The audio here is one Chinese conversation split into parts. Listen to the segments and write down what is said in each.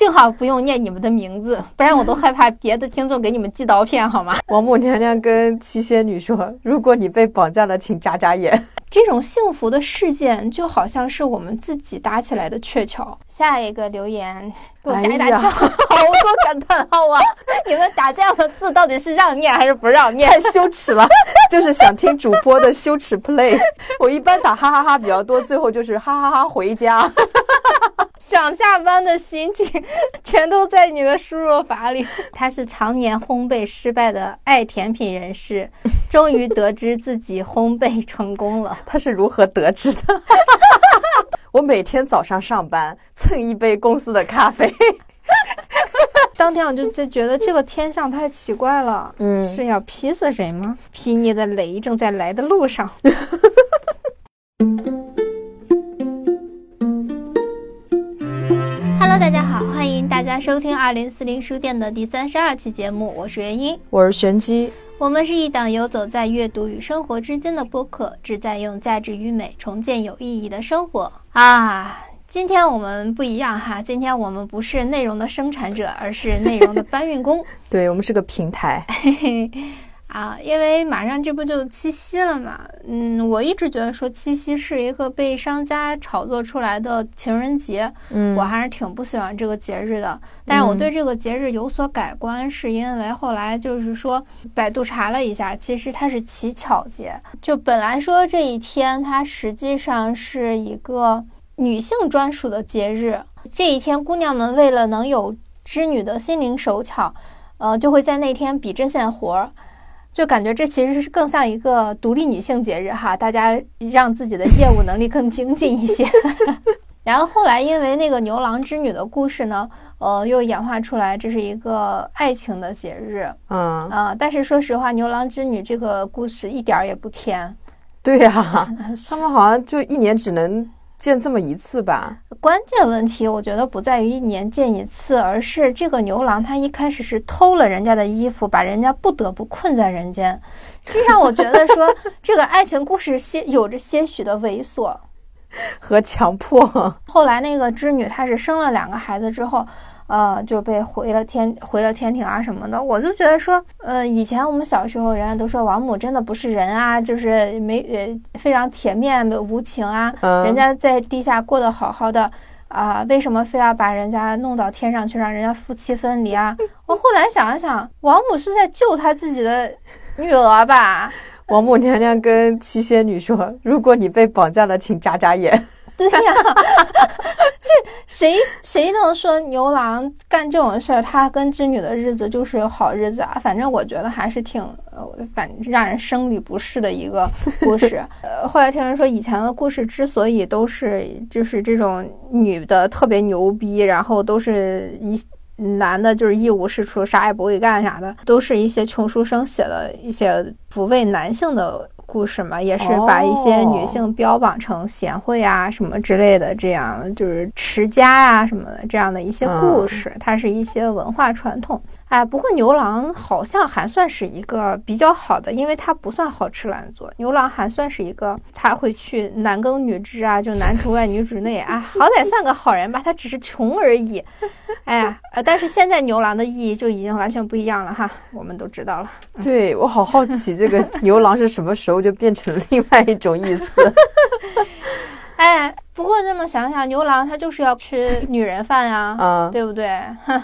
幸好不用念你们的名字，不然我都害怕别的听众给你们寄刀片，好吗？王母娘娘跟七仙女说：“如果你被绑架了，请眨眨眼。”这种幸福的事件就好像是我们自己搭起来的鹊桥。下一个留言给我吓一大跳，好多感叹号啊！你们打这样的字到底是让念还是不让念？太羞耻了，就是想听主播的羞耻 play。我一般打哈哈哈比较多，最后就是哈哈哈回家。想下班的心情全都在你的输入法里。他是常年烘焙失败的爱甜品人士，终于得知自己烘焙成功了。他是如何得知的？我每天早上上班蹭一杯公司的咖啡。当天我就就觉得这个天象太奇怪了，嗯，是要劈死谁吗？劈你的雷正在来的路上。Hello，大家好，欢迎大家收听二零四零书店的第三十二期节目，我是元英，我是玄机，我们是一档游走在阅读与生活之间的播客，旨在用价值与美重建有意义的生活啊。今天我们不一样哈，今天我们不是内容的生产者，而是内容的搬运工，对我们是个平台。啊，因为马上这不就七夕了嘛，嗯，我一直觉得说七夕是一个被商家炒作出来的情人节，嗯，我还是挺不喜欢这个节日的。但是我对这个节日有所改观，是因为后来就是说百度查了一下，其实它是乞巧节。就本来说这一天它实际上是一个女性专属的节日，这一天姑娘们为了能有织女的心灵手巧，呃，就会在那天比针线活儿。就感觉这其实是更像一个独立女性节日哈，大家让自己的业务能力更精进一些。然后后来因为那个牛郎织女的故事呢，呃，又演化出来这是一个爱情的节日。嗯啊，但是说实话，牛郎织女这个故事一点儿也不甜。对呀，他们好像就一年只能。见这么一次吧，关键问题我觉得不在于一年见一次，而是这个牛郎他一开始是偷了人家的衣服，把人家不得不困在人间，这让我觉得说这个爱情故事些有着些许的猥琐 和强迫。后来那个织女她是生了两个孩子之后。呃，就被回了天，回了天庭啊什么的，我就觉得说，呃，以前我们小时候，人家都说王母真的不是人啊，就是没呃非常铁面无情啊，人家在地下过得好好的啊，为什么非要把人家弄到天上去，让人家夫妻分离啊？我后来想了想，王母是在救她自己的女儿吧？王母娘娘跟七仙女说，如果你被绑架了，请眨眨眼。对呀，这谁谁能说牛郎干这种事儿，他跟织女的日子就是好日子啊？反正我觉得还是挺呃，反让人生理不适的一个故事。呃，后来听人说，以前的故事之所以都是就是这种女的特别牛逼，然后都是一男的就是一无是处，啥也不会干啥的，都是一些穷书生写的一些抚慰男性的。故事嘛，也是把一些女性标榜成贤惠啊什么之类的，这样就是持家啊什么的这样的一些故事，它是一些文化传统。哎，不过牛郎好像还算是一个比较好的，因为他不算好吃懒做。牛郎还算是一个，他会去男耕女织啊，就男主外女主内啊，好歹算个好人吧。他只是穷而已。哎呀，呃，但是现在牛郎的意义就已经完全不一样了哈，我们都知道了。对我好好奇，这个牛郎是什么时候就变成另外一种意思？哎，不过这么想想，牛郎他就是要吃女人饭呀，啊，对不对？哼。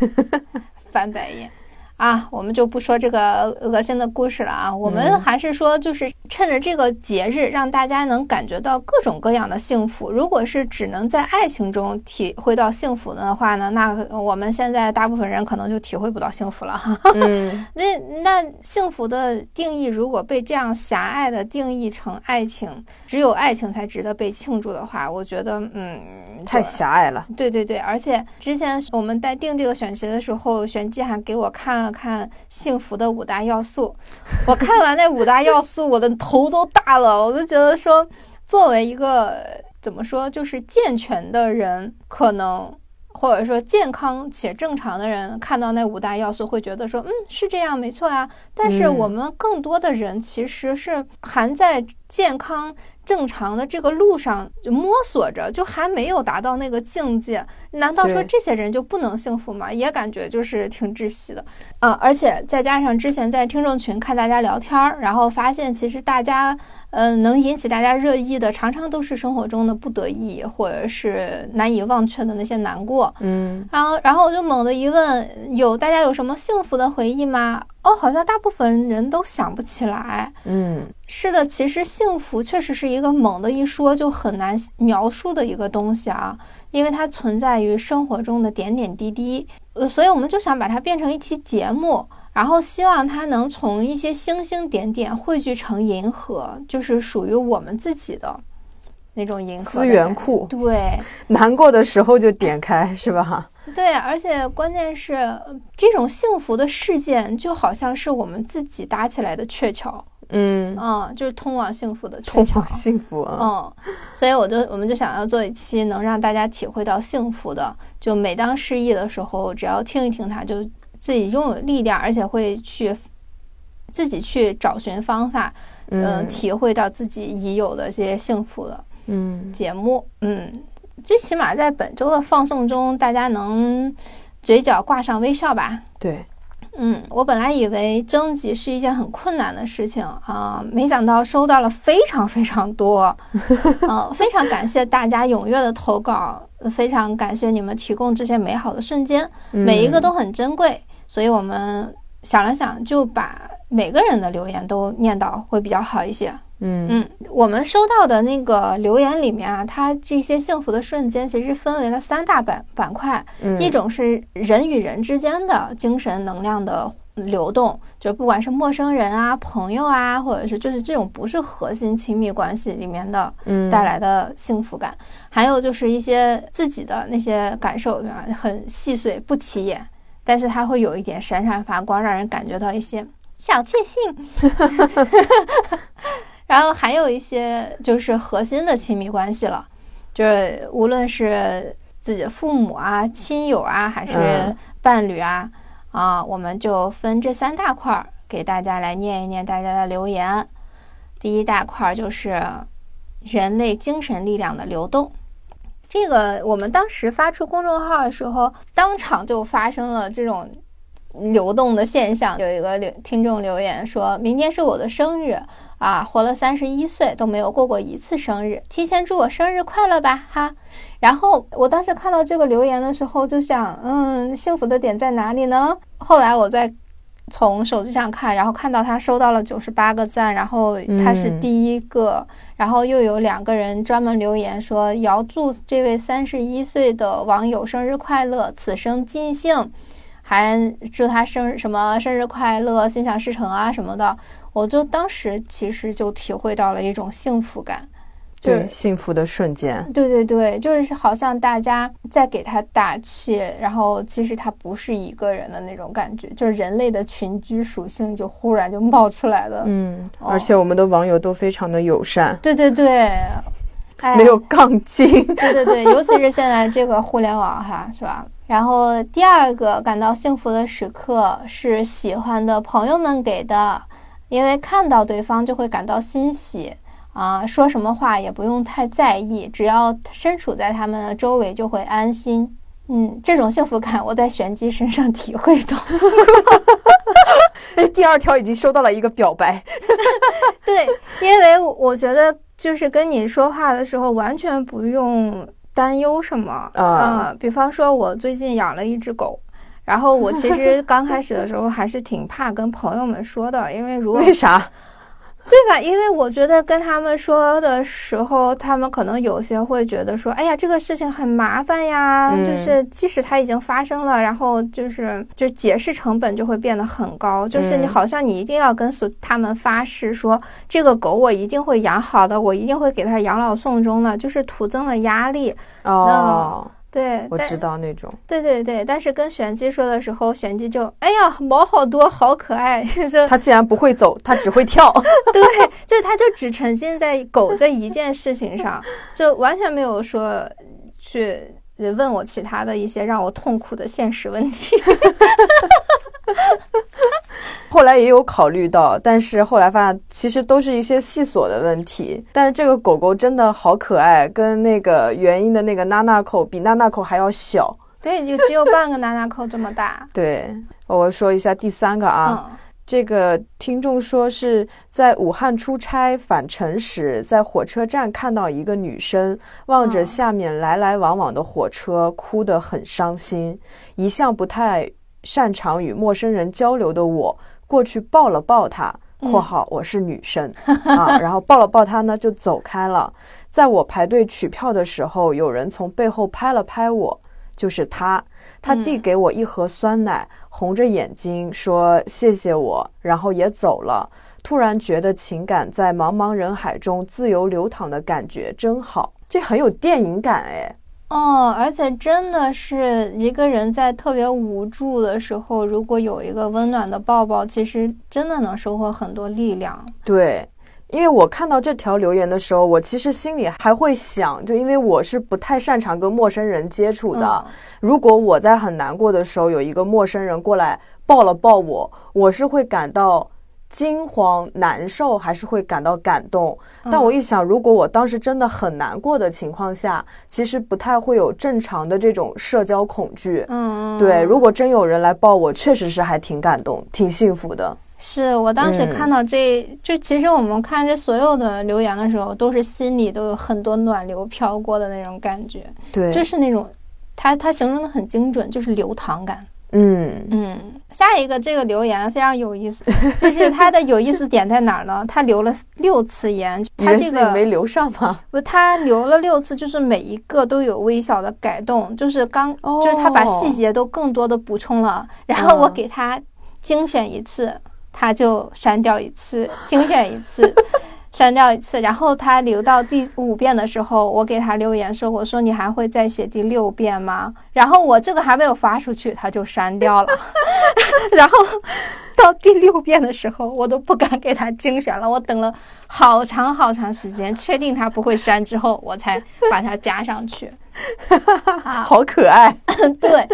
翻白眼。啊，我们就不说这个恶心的故事了啊，我们还是说，就是趁着这个节日，让大家能感觉到各种各样的幸福。如果是只能在爱情中体会到幸福的话呢，那我们现在大部分人可能就体会不到幸福了。嗯，那那幸福的定义如果被这样狭隘的定义成爱情，只有爱情才值得被庆祝的话，我觉得，嗯，太狭隘了。对对对，而且之前我们在定这个选题的时候，玄机还给我看了。看幸福的五大要素，我看完那五大要素，我的头都大了。我就觉得说，作为一个怎么说，就是健全的人，可能或者说健康且正常的人，看到那五大要素，会觉得说，嗯，是这样，没错啊。但是我们更多的人其实是含在健康。正常的这个路上就摸索着，就还没有达到那个境界。难道说这些人就不能幸福吗？也感觉就是挺窒息的。啊，而且再加上之前在听众群看大家聊天儿，然后发现其实大家，呃，能引起大家热议的，常常都是生活中的不得意，或者是难以忘却的那些难过。嗯然后，然后我就猛地一问，有大家有什么幸福的回忆吗？哦，好像大部分人都想不起来。嗯是的，其实幸福确实是一个猛地一说就很难描述的一个东西啊，因为它存在于生活中的点点滴滴。呃，所以我们就想把它变成一期节目，然后希望它能从一些星星点点汇聚成银河，就是属于我们自己的那种银河资源库对。难过的时候就点开，是吧？对，而且关键是呃这种幸福的事件，就好像是我们自己搭起来的鹊桥，嗯，嗯，就是通往幸福的通往。幸福啊。嗯，所以我就我们就想要做一期能让大家体会到幸福的，就每当失意的时候，只要听一听它，就自己拥有力量，而且会去自己去找寻方法，嗯、嗯体会到自己已有的这些幸福的。嗯。节目，嗯，最起码在本周的放送中，大家能嘴角挂上微笑吧。对，嗯，我本来以为征集是一件很困难的事情啊、没想到收到了非常非常多，嗯、非常感谢大家踊跃的投稿，非常感谢你们提供这些美好的瞬间，每一个都很珍贵，所以我们想了想，就把每个人的留言都念到会比较好一些。嗯。嗯，我们收到的那个留言里面啊，它这些幸福的瞬间其实分为了三大板板块，嗯。一种是人与人之间的精神能量的流动，就不管是陌生人啊、朋友啊，或者是就是这种不是核心亲密关系里面的嗯。带来的幸福感，还有就是一些自己的那些感受啊，很细碎不起眼，但是它会有一点闪闪发光，让人感觉到一些小确幸。然后还有一些就是核心的亲密关系了，就是无论是自己的父母啊、亲友啊，还是嗯伴侣啊，啊，我们就分这三大块儿给大家来念一念大家的留言。第一大块儿就是人类精神力量的流动。这个我们当时发出公众号的时候，当场就发生了这种流动的现象。有一个留听众留言说：“明天是我的生日啊，活了三十一岁都没有过过一次生日，提前祝我生日快乐吧，哈。”然后我当时看到这个留言的时候，就想，嗯，幸福的点在哪里呢？后来我在从手机上看，然后看到他收到了九十八个赞，然后他是嗯第一个，然后又有两个人专门留言说遥祝这位三十一岁的网友生日快乐，此生尽兴，还祝他生日什么生日快乐，心想事成啊什么的。我就当时其实就体会到了一种幸福感，就是对幸福的瞬间，对对对，就是好像大家在给他打气，然后其实他不是一个人的那种感觉，就是人类的群居属性就忽然就冒出来了。嗯，哦而且我们的网友都非常的友善，对对对，哎，没有杠精，对对对，尤其是现在这个互联网哈，是吧？然后第二个感到幸福的时刻是喜欢的朋友们给的，因为看到对方就会感到欣喜啊，说什么话也不用太在意，只要身处在他们的周围就会安心。嗯，这种幸福感我在玄机身上体会到。哎，第二条已经收到了一个表白，对，因为我觉得就是跟你说话的时候，完全不用担忧什么啊呃比方说，我最近养了一只狗，然后我其实刚开始的时候还是挺怕跟朋友们说的，因为如果为啥？对吧？因为我觉得跟他们说的时候，他们可能有些会觉得说，哎呀，这个事情很麻烦呀，嗯就是即使它已经发生了，然后就是就是解释成本就会变得很高，就是你嗯好像你一定要跟所他们发誓说，这个狗我一定会养好的，我一定会给它养老送终的，就是徒增了压力。哦，对，我知道那种，对对对，但是跟玄机说的时候，玄机就哎呀毛好多，好可爱，就他竟然不会走，他只会跳，对，就是他就只沉浸在狗这一件事情上，就完全没有说去问我其他的一些让我痛苦的现实问题。后来也有考虑到，但是后来发现其实都是一些细琐的问题。但是这个狗狗真的好可爱，跟那个原因的那个娜娜口比娜娜口还要小。对，就只有半个娜娜口这么大。对，我说一下第三个啊。嗯这个听众说是在武汉出差返程时，在火车站看到一个女生望着嗯下面来来往往的火车，哭得很伤心。一向不太擅长与陌生人交流的我，过去抱了抱她（嗯括号我是女生啊），然后抱了抱他呢，就走开了。在我排队取票的时候，有人从背后拍了拍我，就是他。他递嗯给我一盒酸奶，红着眼睛说谢谢我，然后也走了。突然觉得情感在茫茫人海中自由流淌的感觉真好，这很有电影感哎。哦，而且真的是一个人在特别无助的时候，如果有一个温暖的抱抱，其实真的能收获很多力量。对，因为我看到这条留言的时候，我其实心里还会想，就因为我是不太擅长跟陌生人接触的，嗯如果我在很难过的时候，有一个陌生人过来抱了抱我，我是会感到惊慌、难受，还是会感到感动？但我一想，如果我当时真的很难过的情况下，其实不太会有正常的这种社交恐惧。嗯，对，如果真有人来抱我，确实是还挺感动、挺幸福的。是我当时嗯看到这、就其实我们看这所有的留言的时候，都是心里都有很多暖流飘过的那种感觉，对，就是那种，他他形容的很精准，就是流淌感。嗯嗯，下一个这个留言非常有意思，就是它的有意思点在哪儿呢？他留了六次言，他这个没留上吗？不，他留了六次，就是每一个都有微小的改动，就是刚，哦就是他把细节都更多的补充了。然后我嗯给他精选一次，他就删掉一次，精选一次，删掉一次。然后他留到第五遍的时候，我给他留言说：“我说你还会再写第六遍吗？”然后我这个还没有发出去，他就删掉了。然后到第六遍的时候，我都不敢给他精选了，我等了好长好长时间，确定他不会删之后，我才把它加上去。啊，好可爱。对，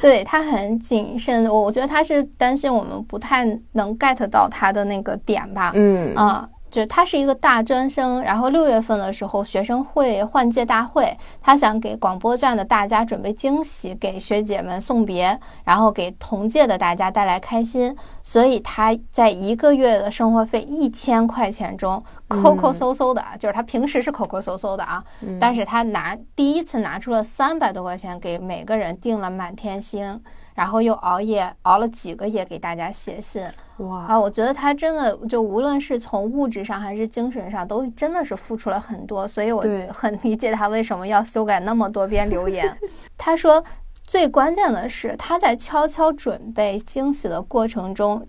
对他很谨慎，我我觉得他是担心我们不太能 get 到他的那个点吧。嗯啊，就是他是一个大专生，然后六月份的时候学生会换届大会，他想给广播站的大家准备惊喜，给学姐们送别，然后给同届的大家带来开心，所以他在一个月的生活费一千块钱中抠抠搜搜的啊，就是他平时是抠抠搜搜的啊，但是他拿第一次拿出了三百多块钱给每个人订了满天星。然后又熬夜熬了几个夜给大家写信，哇，啊，我觉得他真的就无论是从物质上还是精神上，都真的是付出了很多，所以我很理解他为什么要修改那么多遍留言。他说，最关键的是他在悄悄准备惊喜的过程中，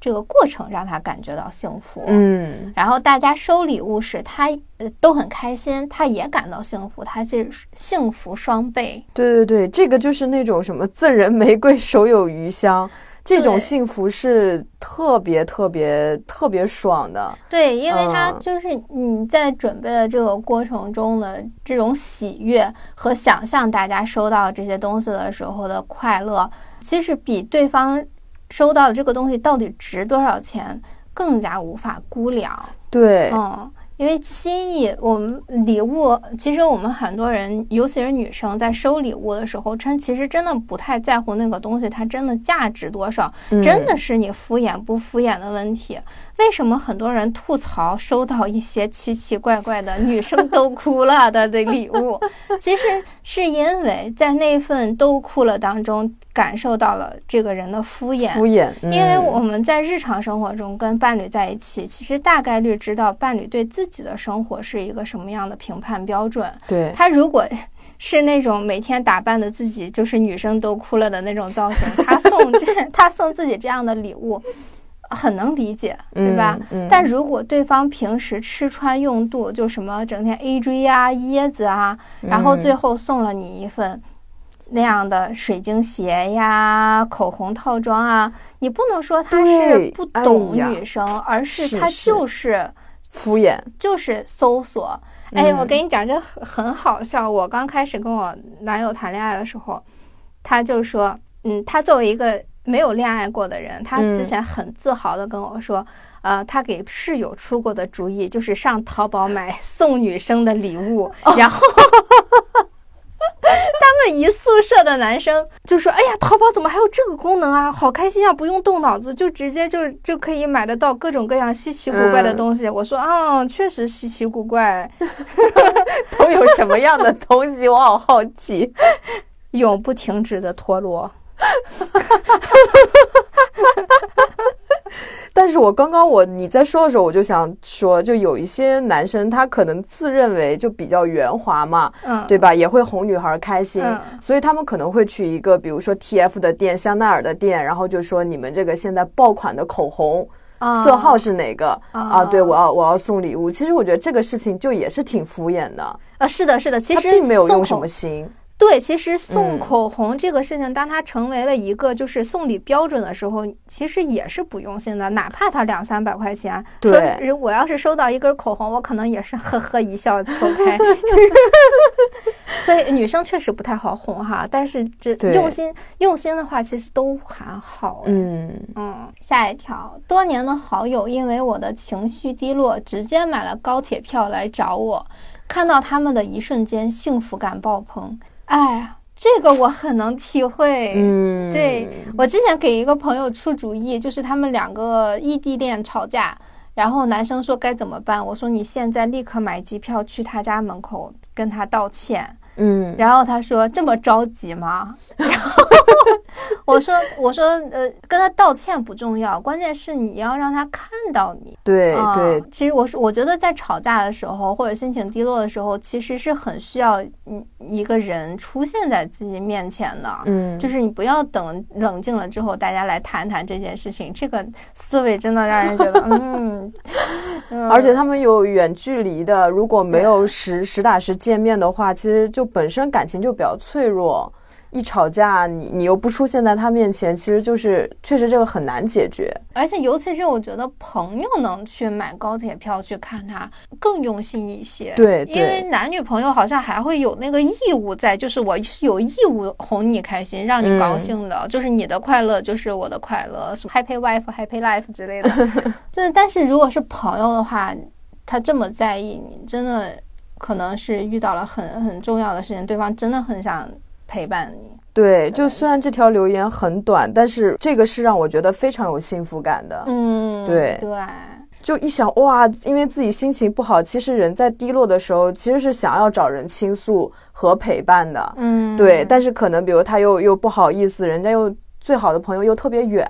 这个过程让他感觉到幸福。嗯，然后大家收礼物时，他呃都很开心，他也感到幸福，他是幸福双倍。对对对，这个就是那种什么赠人玫瑰，手有余香，这种幸福是特别特别特别爽的。对，因为他嗯就是你在准备的这个过程中的这种喜悦和想象大家收到这些东西的时候的快乐，其实比对方收到的这个东西到底值多少钱更加无法估量。对，嗯，因为心意，我们礼物，其实我们很多人，尤其是女生，在收礼物的时候，真其实真的不太在乎那个东西它真的价值多少，嗯真的是你敷衍不敷衍的问题。为什么很多人吐槽收到一些奇奇怪怪的女生都哭了的的礼物？其实是因为在那份都哭了当中，感受到了这个人的敷衍，敷衍，因为嗯我们在日常生活中跟伴侣在一起，其实大概率知道伴侣对自己的生活是一个什么样的评判标准。对他如果是那种每天打扮的自己就是女生都哭了的那种造型，他送这 他送自己这样的礼物，很能理解，对吧？嗯嗯但如果对方平时吃穿用度就什么整天 A J 啊、椰子啊，然后嗯最后送了你一份那样的水晶鞋呀、口红套装啊，你不能说他是不懂女生，而是他就是敷衍，就是搜索。哎，嗯我跟你讲，这很很好笑。我刚开始跟我男友谈恋爱的时候，他就说，嗯，他作为一个没有恋爱过的人，他嗯之前很自豪的跟我说，呃，他给室友出过的主意就是上淘宝买 送女生的礼物，然后。他们一宿舍的男生就说：“哎呀，淘宝怎么还有这个功能啊？好开心啊！不用动脑子，就直接就就可以买得到各种各样稀奇古怪的东西。我说：“啊，确实稀奇古怪，都有什么样的东西？我好好奇。永不停止的陀螺。但是我刚刚我你在说的时候，我就想说，就有一些男生他可能自认为就比较圆滑嘛，嗯，对吧？也会哄女孩开心，嗯所以他们可能会去一个比如说 TF 的店、香奈儿的店，然后就说你们这个现在爆款的口红。啊色号是哪个啊啊？对，我要我要送礼物。其实我觉得这个事情就也是挺敷衍的，啊，是的，是的，其实并没有用什么心。对，其实送嗯口红这个事情，当它成为了一个就是送礼标准的时候，其实也是不用心的，哪怕它两三百块钱。说对是我要是收到一根口红，我可能也是呵呵一笑走开。所以女生确实不太好哄哈，但是这用心用心的话，其实都还好。嗯，嗯，下一条，多年的好友因为我的情绪低落，直接买了高铁票来找我，看到他们的一瞬间，幸福感爆棚。哎呀，这个我很能体会。嗯，对我之前给一个朋友出主意，就是他们两个异地恋吵架，然后男生说该怎么办，我说你现在立刻买机票去他家门口跟他道歉。嗯，然后他说这么着急吗？然后 我说我说呃，跟他道歉不重要，关键是你要让他看到你。对啊对，其实我是我觉得在吵架的时候或者心情低落的时候，其实是很需要嗯一个人出现在自己面前的。嗯，就是你不要等冷静了之后，大家来谈谈这件事情。这个思维真的让人觉得，嗯，嗯而且他们有远距离的，如果没有实实打实见面的话，其实就本身感情就比较脆弱。一吵架，你你又不出现在他面前，其实就是确实这个很难解决。而且尤其是我觉得朋友能去买高铁票去看他，更用心一些。对因为男女朋友好像还会有那个义务在，就是我是有义务哄你开心，让你高嗯兴的，就是你的快乐就是我的快乐，什么 Happy Wife、Happy Life 之类的。就是，但是如果是朋友的话，他这么在意你，真的可能是遇到了很很重要的事情，对方真的很想陪伴你。对，就虽然这条留言很短，但是这个是让我觉得非常有幸福感的。嗯，对对。就一想哇，因为自己心情不好，其实人在低落的时候，其实是想要找人倾诉和陪伴的。嗯，对，但是可能比如他又又不好意思，人家又最好的朋友又特别远，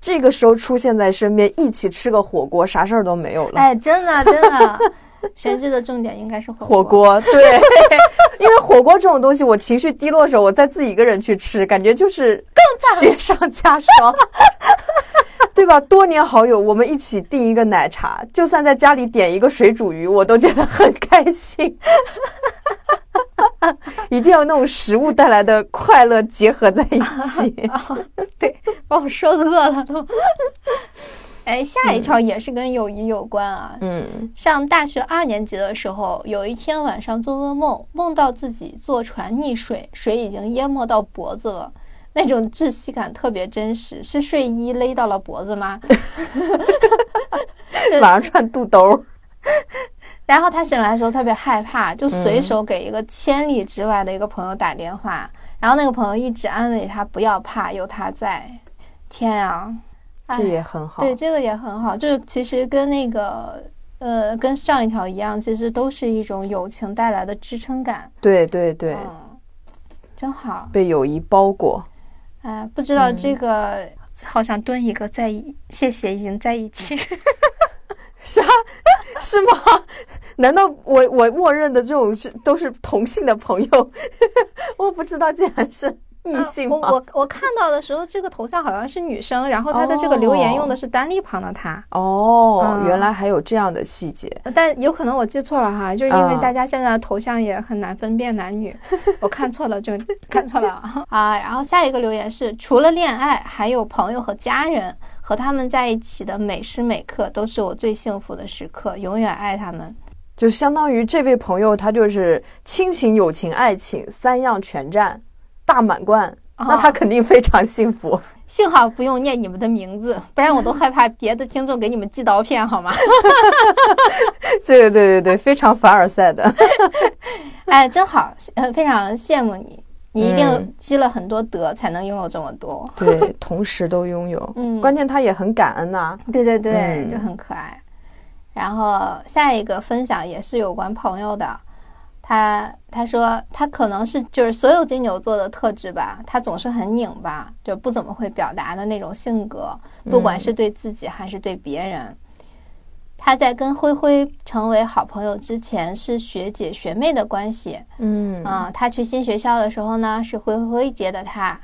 这个时候出现在身边，一起吃个火锅，啥事儿都没有了。哎，真的真的，玄机的重点应该是火火锅，对，因为火锅这种东西，我情绪低落的时候，我再自己一个人去吃，感觉就是更雪上加霜，对吧？多年好友，我们一起订一个奶茶，就算在家里点一个水煮鱼，我都觉得很开心。一定要那种食物带来的快乐结合在一起。对，把我说饿了都。哎，下一条也是跟友谊有关啊。嗯上大学二年级的时候，有一天晚上做噩梦，梦到自己坐船溺水，水已经淹没到脖子了，那种窒息感特别真实。是睡衣勒到了脖子吗？晚上穿肚兜。然后他醒来的时候特别害怕，就随手给一个千里之外的一个朋友打电话，然后那个朋友一直安慰他不要怕，有他在。天啊，这哎也很好。对，这个也很好，就是其实跟那个呃，跟上一条一样，其实都是一种友情带来的支撑感。对对对，嗯，真好。被友谊包裹。哎，不知道嗯这个，好想蹲一个在一，谢谢已经在一起。啥？是吗？难道我我默认的这种是都是同性的朋友？我不知道，竟然是异性吗？我我我看到的时候，这个头像好像是女生，然后她的这个留言哦用的是单立旁的她。哦，嗯原来还有这样的细节。但有可能我记错了哈，就是因为嗯大家现在的头像也很难分辨男女，我看错了就看错了啊 啊。然后下一个留言是：除了恋爱，还有朋友和家人，和他们在一起的每时每刻都是我最幸福的时刻，永远爱他们。就相当于这位朋友，他就是亲情、友情、爱情三样全占，大满贯，那他啊肯定非常幸福。幸好不用念你们的名字，不然我都害怕别的听众给你们寄刀片，好吗？对对对对，非常凡尔赛的。哎，真好，呃，非常羡慕你，你一定嗯积了很多德才能拥有这么多。对，同时都拥有。嗯，关键他也很感恩呐、对对对，嗯就很可爱。然后下一个分享也是有关朋友的，他他说他可能是就是所有金牛座的特质吧，他总是很拧巴，就不怎么会表达的那种性格，不管是对自己还是对别人。他在跟灰灰成为好朋友之前是学姐学妹的关系，嗯嗯，他去新学校的时候呢，是灰灰接的他，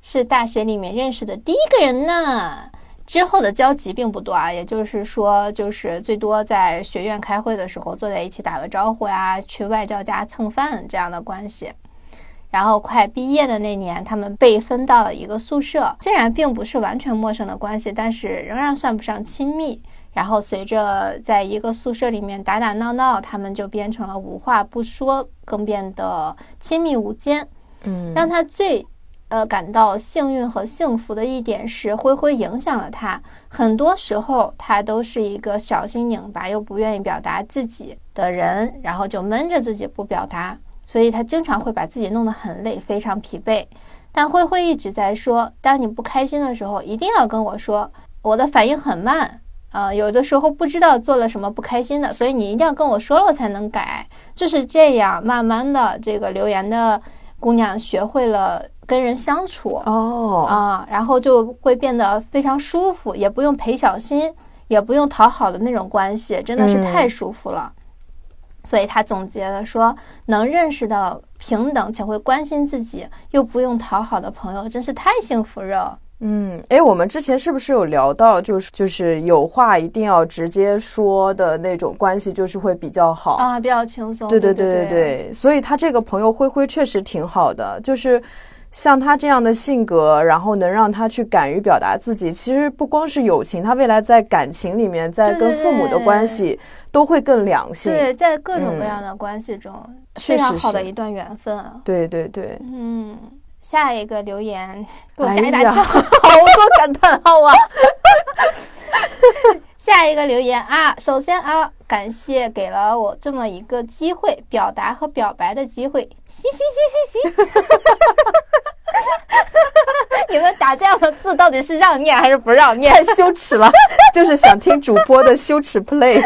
是大学里面认识的第一个人呢。之后的交集并不多啊，也就是说，就是最多在学院开会的时候坐在一起打个招呼呀，去外教家蹭饭这样的关系。然后快毕业的那年，他们被分到了一个宿舍，虽然并不是完全陌生的关系，但是仍然算不上亲密。然后随着在一个宿舍里面打打闹闹，他们就变成了无话不说，更变得亲密无间。嗯，让他最呃感到幸运和幸福的一点是，灰灰影响了他。很多时候，他都是一个小心拧巴又不愿意表达自己的人，然后就闷着自己不表达，所以他经常会把自己弄得很累，非常疲惫。但灰灰一直在说，当你不开心的时候，一定要跟我说。我的反应很慢，呃，有的时候不知道做了什么不开心的，所以你一定要跟我说了，我才能改。就是这样，慢慢的，这个留言的姑娘学会了跟人相处哦，啊，然后就会变得非常舒服，也不用陪小心，也不用讨好的那种关系，真的是太舒服了。所以他总结了说，能认识到平等且会关心自己又不用讨好的朋友，真是太幸福了。嗯，哎，我们之前是不是有聊到，就是就是有话一定要直接说的那种关系，就是会比较好。啊，比较轻松。对对对对对对，所以他这个朋友灰灰确实挺好的，就是像他这样的性格，然后能让他去敢于表达自己。其实不光是友情，他未来在感情里面，在跟父母的关系都会更良性。对，在各种各嗯样的关系中，确非常好的一段缘分啊。对对对，嗯，下一个留言给我加一大呀，跳。好多感叹号啊！下一个留言啊，首先啊，感谢给了我这么一个机会，表达和表白的机会，嘻嘻嘻嘻嘻。你们打这样的字到底是让念还是不让念太羞耻了，就是想听主播的羞耻 play。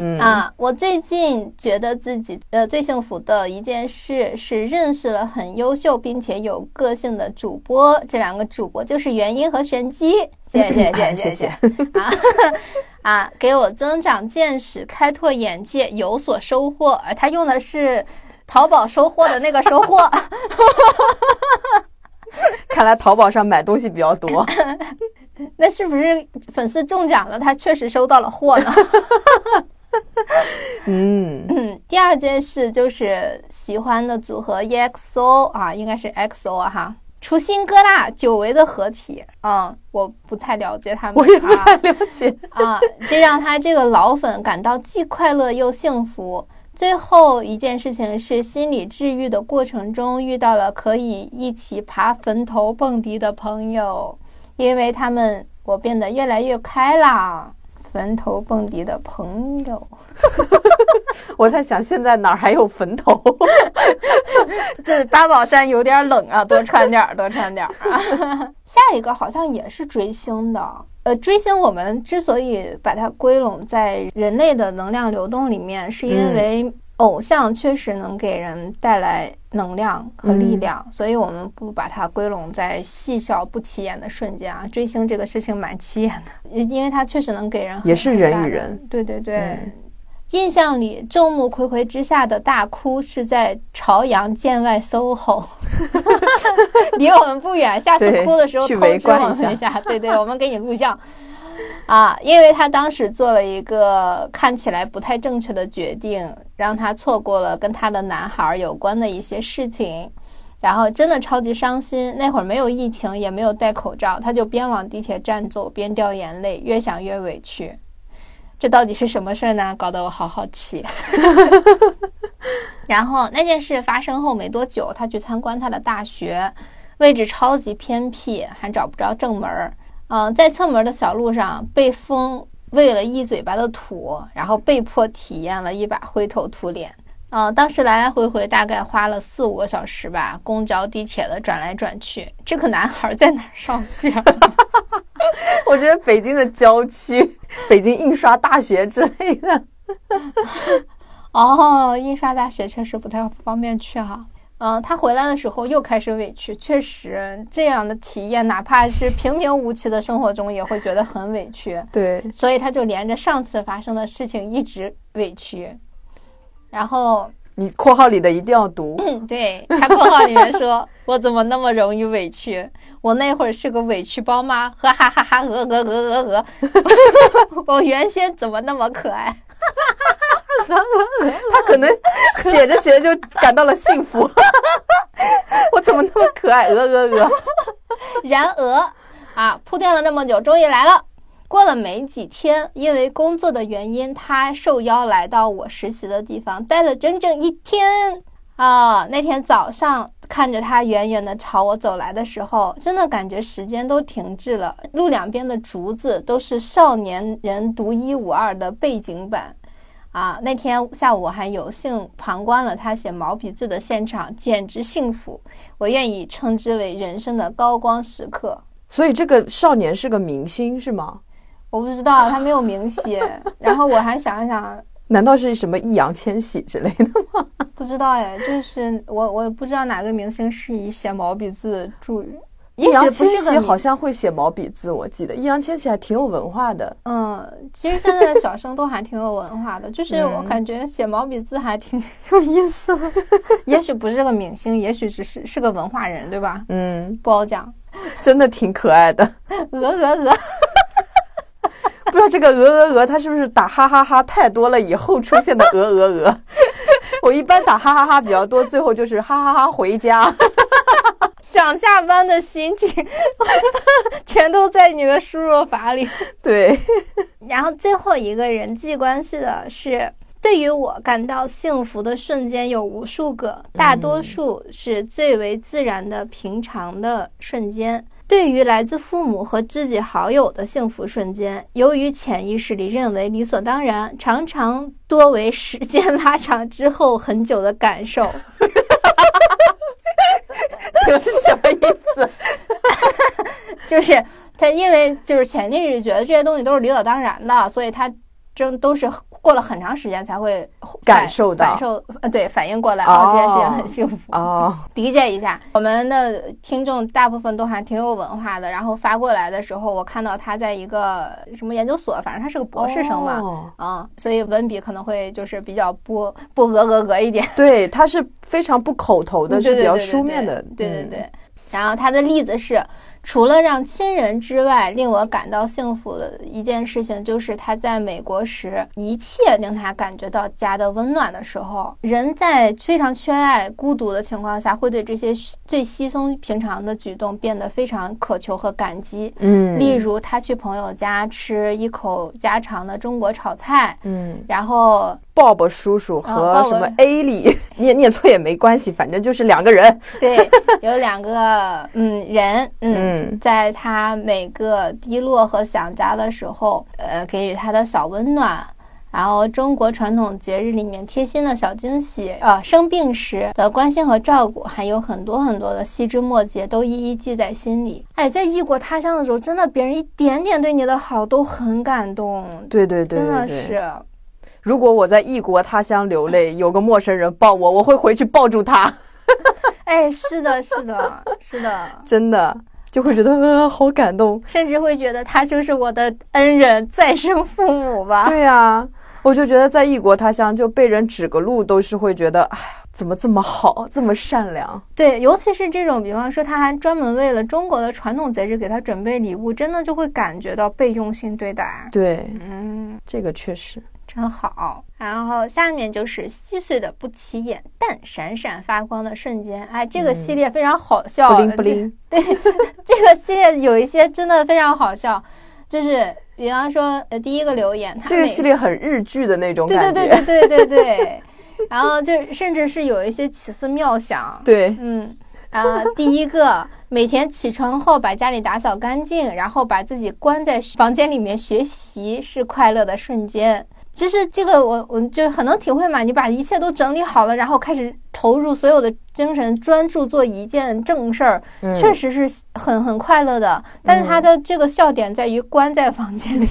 嗯啊？我最近觉得自己呃最幸福的一件事是认识了很优秀并且有个性的主播，这两个主播就是元音和玄机。谢谢谢谢谢谢 啊啊！给我增长见识，开拓眼界，有所收获。而他用的是淘宝收获的那个收获。看来淘宝上买东西比较多。那是不是粉丝中奖了？他确实收到了货呢。嗯，嗯，第二件事就是喜欢的组合 EXO 啊，应该是 XO 啊哈，出新歌啦，久违的合体。嗯，我不太了解他们 我也不啊太了解。啊，这让他这个老粉感到既快乐又幸福。最后一件事情是，心理治愈的过程中遇到了可以一起爬坟头蹦迪的朋友，因为他们，我变得越来越开朗。坟头蹦迪的朋友，我在想，现在哪儿还有坟头？这八宝山有点冷啊，多穿点儿，多穿点儿啊。下一个好像也是追星的，呃，追星我们之所以把它归拢在人类的能量流动里面，是因为偶像确实能给人带来能量和力量，所以我们不把它归拢在细小不起眼的瞬间啊。追星这个事情蛮起眼的，因为它确实能给人很也是人与人，对对对。嗯印象里，众目睽睽之下的大哭是在朝阳建外 SOHO，离我们不远。下次哭的时候去通知我们一下，对对，我们给你录像。啊，因为他当时做了一个看起来不太正确的决定，让他错过了跟他的男孩有关的一些事情，然后真的超级伤心。那会儿没有疫情，也没有戴口罩，他就边往地铁站走边掉眼泪，越想越委屈。这到底是什么事儿呢？搞得我好好奇。然后那件事发生后没多久，他去参观他的大学，位置超级偏僻，还找不着正门儿。嗯、在侧门的小路上被风喂了一嘴巴的土，然后被迫体验了一把灰头土脸。嗯、当时来来回回大概花了四五个小时吧，公交、地铁的转来转去。这个男孩在哪儿上学？我觉得北京的郊区，北京印刷大学之类的，哦，印刷大学确实不太方便去哈。嗯，他回来的时候又开始委屈，确实这样的体验，哪怕是平平无奇的生活中，也会觉得很委屈。对，所以他就连着上次发生的事情一直委屈。然后，你括号里的一定要读。嗯，对他括号里面说：“我怎么那么容易委屈？我那会儿是个委屈包吗？呵哈哈哈，鹅鹅鹅鹅鹅，我原先怎么那么可爱？他可能写着写着就感到了幸福。我怎么那么可爱？鹅鹅鹅。然而啊，铺垫了这么久，终于来了。过了没几天，因为工作的原因，他受邀来到我实习的地方，待了整整一天。啊，那天早上看着他远远的朝我走来的时候，真的感觉时间都停滞了。路两边的竹子都是少年人独一无二的背景板。啊，那天下午我还有幸旁观了他写毛笔字的现场，简直幸福。我愿意称之为人生的高光时刻。所以这个少年是个明星是吗？我不知道他没有明写，然后我还想一想，难道是什么易烊千玺之类的吗？不知道哎，就是我我不知道哪个明星是以写毛笔字著，易烊千玺好像会写毛笔字，我记得易烊千玺还挺有文化的。嗯，其实现在的小生都还挺有文化的，就是我感觉写毛笔字还挺 有意思的。也许不是个明星，也许只是是个文化人，对吧？嗯，不好讲。真的挺可爱的。鹅 鹅鹅，不知道这个鹅鹅鹅，它是不是打哈哈哈太多了以后出现的鹅鹅鹅？我一般打哈哈哈比较多，最后就是哈哈哈回家。想下班的心情 全都在你的输入法里。对，然后最后一个人际关系的是，对于我感到幸福的瞬间有无数个，大多数是最为自然的、平常的瞬间。对于来自父母和知己好友的幸福瞬间，由于潜意识里认为理所当然，常常多为时间拉长之后很久的感受。这是什么意思？就是他，因为就是潜意识觉得这些东西都是理所当然的，所以他真都是过了很长时间才会感受到感受呃对反应过来哦哦，这件事情很幸福。哦，理解一下，我们的听众大部分都还挺有文化的。然后发过来的时候，我看到他在一个什么研究所，反正他是个博士生嘛，哦嗯，所以文笔可能会就是比较不不鹅鹅鹅一点。对，他是非常不口头的，是比较书面的。嗯对对对。然后他的例子是，除了让亲人之外，令我感到幸福的一件事情，就是他在美国时，一切令他感觉到家的温暖的时候，人在非常缺爱、孤独的情况下，会对这些最稀松平常的举动变得非常渴求和感激。嗯，例如，他去朋友家吃一口家常的中国炒菜，嗯，然后鲍勃叔叔和什么 A 里，念念错也没关系，反正就是两个人。对，有两个嗯人，嗯，嗯在他每个低落和想家的时候，呃，给予他的小温暖。然后，中国传统节日里面贴心的小惊喜，呃，生病时的关心和照顾，还有很多很多的细枝末节，都一一记在心里。哎，在异国他乡的时候，真的别人一点点对你的好都很感动，对对对真的。是。如果我在异国他乡流泪，有个陌生人抱我，我会回去抱住他，哎，是的，是的，是的。真的就会觉得 呃好感动。甚至会觉得他就是我的恩人、再生父母吧。对呀、我就觉得在异国他乡就被人指个路，都是会觉得，哎呀，怎么这么好，这么善良？对，尤其是这种，比方说他还专门为了中国的传统节日给他准备礼物，真的就会感觉到被用心对待。对，嗯，这个确实。真好。然后下面就是细碎的不起眼，但闪闪发光的瞬间。哎，这个系列非常好笑。不灵不灵，对，这个系列有一些真的非常好笑，就是比方说，呃，第一个留言，他这个系列很日剧的那种对感觉。对对对对对对，然后就甚至是有一些奇思妙想，对嗯，呃，第一个每天起床后把家里打扫干净，然后把自己关在房间里面学习，是快乐的瞬间。其实这个我我就很能体会嘛，你把一切都整理好了，然后开始投入所有的精神，专注做一件正事儿，确实是很很快乐的。但是他的这个笑点在于关在房间里，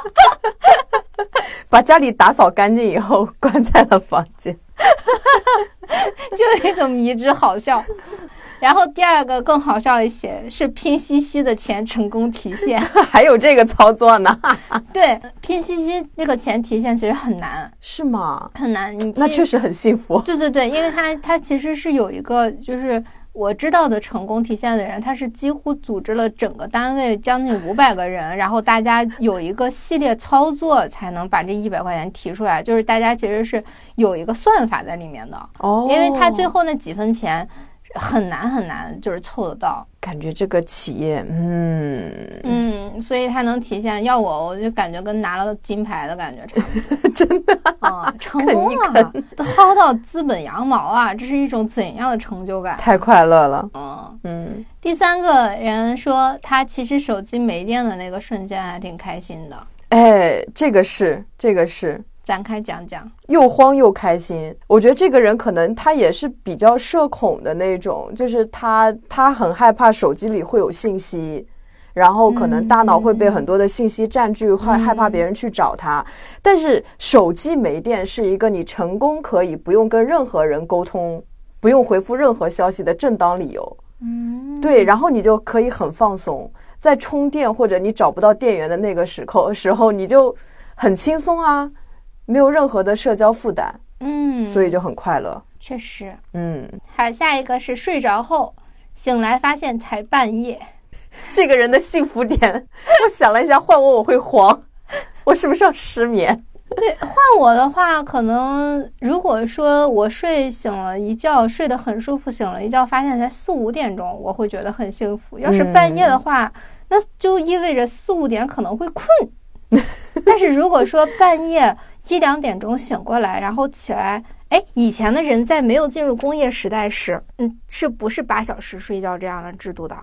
把家里打扫干净以后关在了房间，就有一种迷之好笑。然后第二个更好笑一些，是拼夕夕的钱成功提现，还有这个操作呢？对，拼夕夕那个钱提现其实很难，是吗？很难，你那确实很幸福。对对对，因为他他其实是有一个，就是我知道的成功提现的人，他是几乎组织了整个单位将近五百个人，然后大家有一个系列操作才能把这一百块钱提出来，就是大家其实是有一个算法在里面的哦，因为他最后那几分钱。很难很难，就是凑得到。感觉这个企业，嗯嗯，所以它能体现。要我，我就感觉跟拿了金牌的感觉差不多。真的啊，成 功了，薅到资本羊毛啊！这是一种怎样的成就感？太快乐了。嗯嗯。第三个人说，他其实手机没电的那个瞬间还挺开心的。哎，这个是，这个是。展开讲讲，又慌又开心。我觉得这个人可能他也是比较社恐的那种，就是他他很害怕手机里会有信息，然后可能大脑会被很多的信息占据，害害怕别人去找他。但是手机没电是一个你成功可以不用跟任何人沟通，不用回复任何消息的正当理由。嗯，对，然后你就可以很放松，在充电或者你找不到电源的那个时候时候，你就很轻松啊。没有任何的社交负担，嗯，所以就很快乐。确实，嗯。好，下一个是睡着后醒来发现才半夜，这个人的幸福点，我想了一下，换我我会慌，我是不是要失眠？对，换我的话，可能如果说我睡醒了一觉，睡得很舒服，醒了一觉发现才四五点钟，我会觉得很幸福。要是半夜的话，那就意味着四五点可能会困。但是如果说半夜，一两点钟醒过来，然后起来，哎，以前的人在没有进入工业时代时，嗯，是不是八小时睡觉这样的制度的？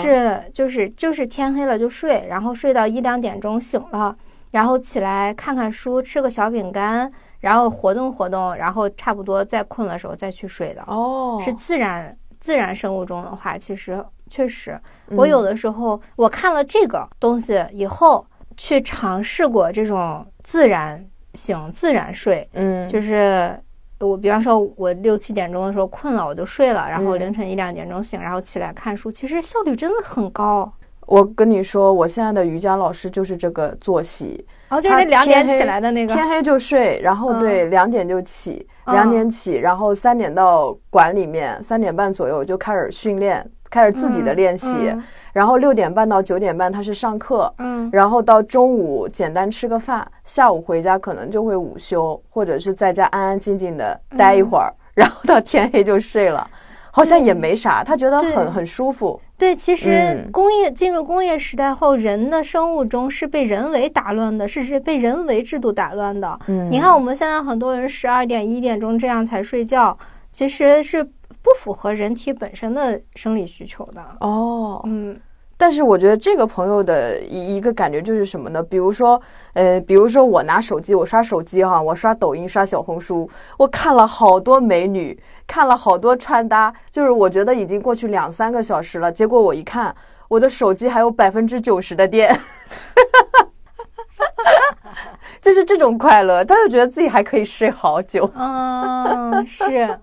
是，就是就是天黑了就睡，然后睡到一两点钟醒了，然后起来看看书，吃个小饼干，然后活动活动，然后差不多再困的时候再去睡的。哦，是自然自然生物钟的话，其实确实，我有的时候我看了这个东西以后，去尝试过这种自然。醒自然睡，嗯，就是我，比方说，我六七点钟的时候困了，我就睡了，然后凌晨一两点钟醒，然后起来看书，其实效率真的很高。我跟你说，我现在的瑜伽老师就是这个作息，哦，就是两点起来的那个，天黑就睡，然后对两点就起，两点起，然后三点到馆里面，三点半左右就开始训练。开始自己的练习，然后六点半到九点半他是上课，嗯，然后到中午简单吃个饭，下午回家可能就会午休，或者是在家安安静静的待一会儿，然后到天黑就睡了，好像也没啥，他觉得很很舒服。对，其实工业进入工业时代后，人的生物钟是被人为打乱的，是被人为制度打乱的。嗯，你看我们现在很多人十二点一点钟这样才睡觉，其实是。不符合人体本身的生理需求的哦，嗯，但是我觉得这个朋友的一一个感觉就是什么呢？比如说，呃，比如说我拿手机，我刷手机哈，我刷抖音、刷小红书，我看了好多美女，看了好多穿搭，就是我觉得已经过去两三个小时了，结果我一看，我的手机还有百分之九十的电，就是这种快乐，他就觉得自己还可以睡好久，嗯，是。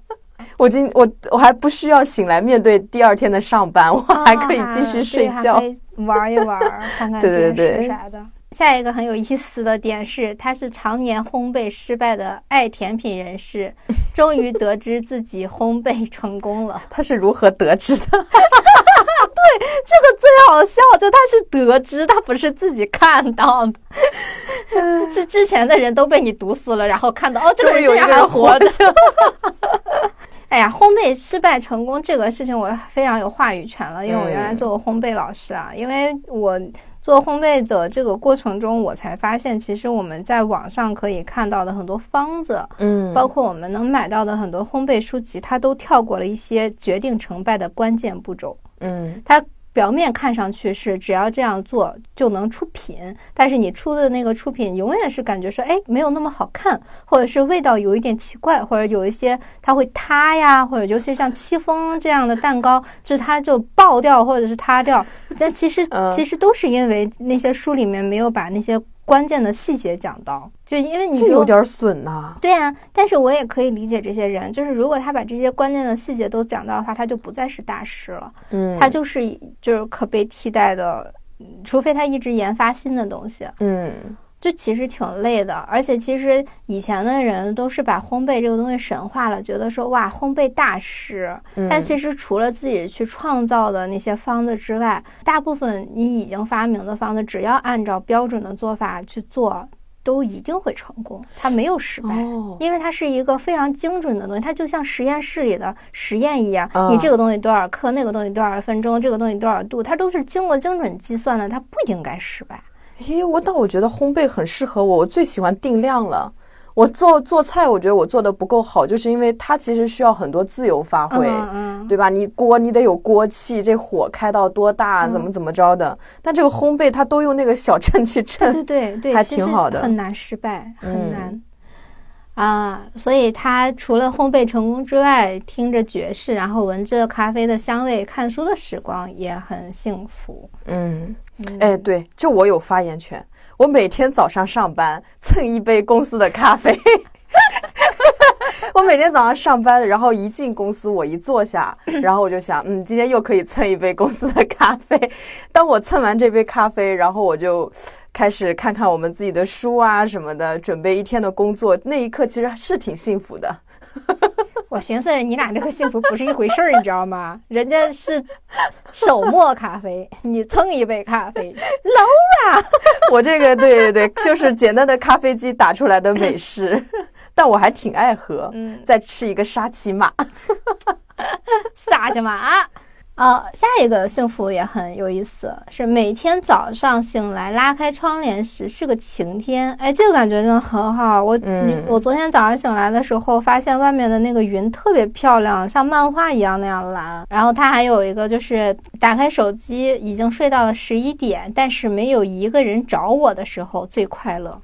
我今我我还不需要醒来面对第二天的上班，我还可以继续睡觉，玩一玩，看 看电视啥的。下一个很有意思的点是，他是常年烘焙失败的爱甜品人士，终于得知自己烘焙成功了。他是如何得知的？对，这个最好笑，就他是得知，他不是自己看到的，是之前的人都被你毒死了，然后看到哦，这个人竟然还活着。哎呀，烘焙失败成功这个事情，我非常有话语权了，因为我原来做过烘焙老师啊。因为我做烘焙的这个过程中，我才发现，其实我们在网上可以看到的很多方子，嗯，包括我们能买到的很多烘焙书籍，它都跳过了一些决定成败的关键步骤。嗯，它。表面看上去是只要这样做就能出品，但是你出的那个出品永远是感觉说，哎，没有那么好看，或者是味道有一点奇怪，或者有一些它会塌呀，或者尤其是像戚风这样的蛋糕，就是它就爆掉或者是塌掉。但其实 其实都是因为那些书里面没有把那些。关键的细节讲到，就因为你这有点损呐。对呀，但是我也可以理解这些人，就是如果他把这些关键的细节都讲到的话，他就不再是大师了。嗯，他就是就是可被替代的，除非他一直研发新的东西。嗯。就其实挺累的，而且其实以前的人都是把烘焙这个东西神化了，觉得说哇，烘焙大师。但其实除了自己去创造的那些方子之外，大部分你已经发明的方子，只要按照标准的做法去做，都一定会成功，它没有失败，因为它是一个非常精准的东西，它就像实验室里的实验一样，你这个东西多少克，那个东西多少分钟，这个东西多少度，它都是经过精准计算的，它不应该失败。咦，我倒我觉得烘焙很适合我，我最喜欢定量了。我做做菜，我觉得我做的不够好，就是因为它其实需要很多自由发挥，对吧？你锅你得有锅气，这火开到多大，怎么怎么着的。但这个烘焙它都用那个小秤去称，对对对，还挺好的，很难失败，很难。啊，所以他除了烘焙成功之外，听着爵士，然后闻着咖啡的香味，看书的时光也很幸福。嗯，哎，对，就我有发言权。我每天早上上班蹭一杯公司的咖啡。我每天早上上班，然后一进公司，我一坐下，然后我就想，嗯，今天又可以蹭一杯公司的咖啡。当我蹭完这杯咖啡，然后我就。开始看看我们自己的书啊什么的，准备一天的工作，那一刻其实是挺幸福的。我寻思你俩这个幸福不是一回事儿，你知道吗？人家是手磨咖啡，你蹭一杯咖啡，low 啊！我这个对对对，就是简单的咖啡机打出来的美式，但我还挺爱喝。嗯，再吃一个沙琪玛，沙琪玛。呃，下一个幸福也很有意思，是每天早上醒来拉开窗帘时是个晴天。哎，这个感觉真的很好。我我昨天早上醒来的时候，发现外面的那个云特别漂亮，像漫画一样那样蓝。然后它还有一个就是打开手机，已经睡到了十一点，但是没有一个人找我的时候最快乐。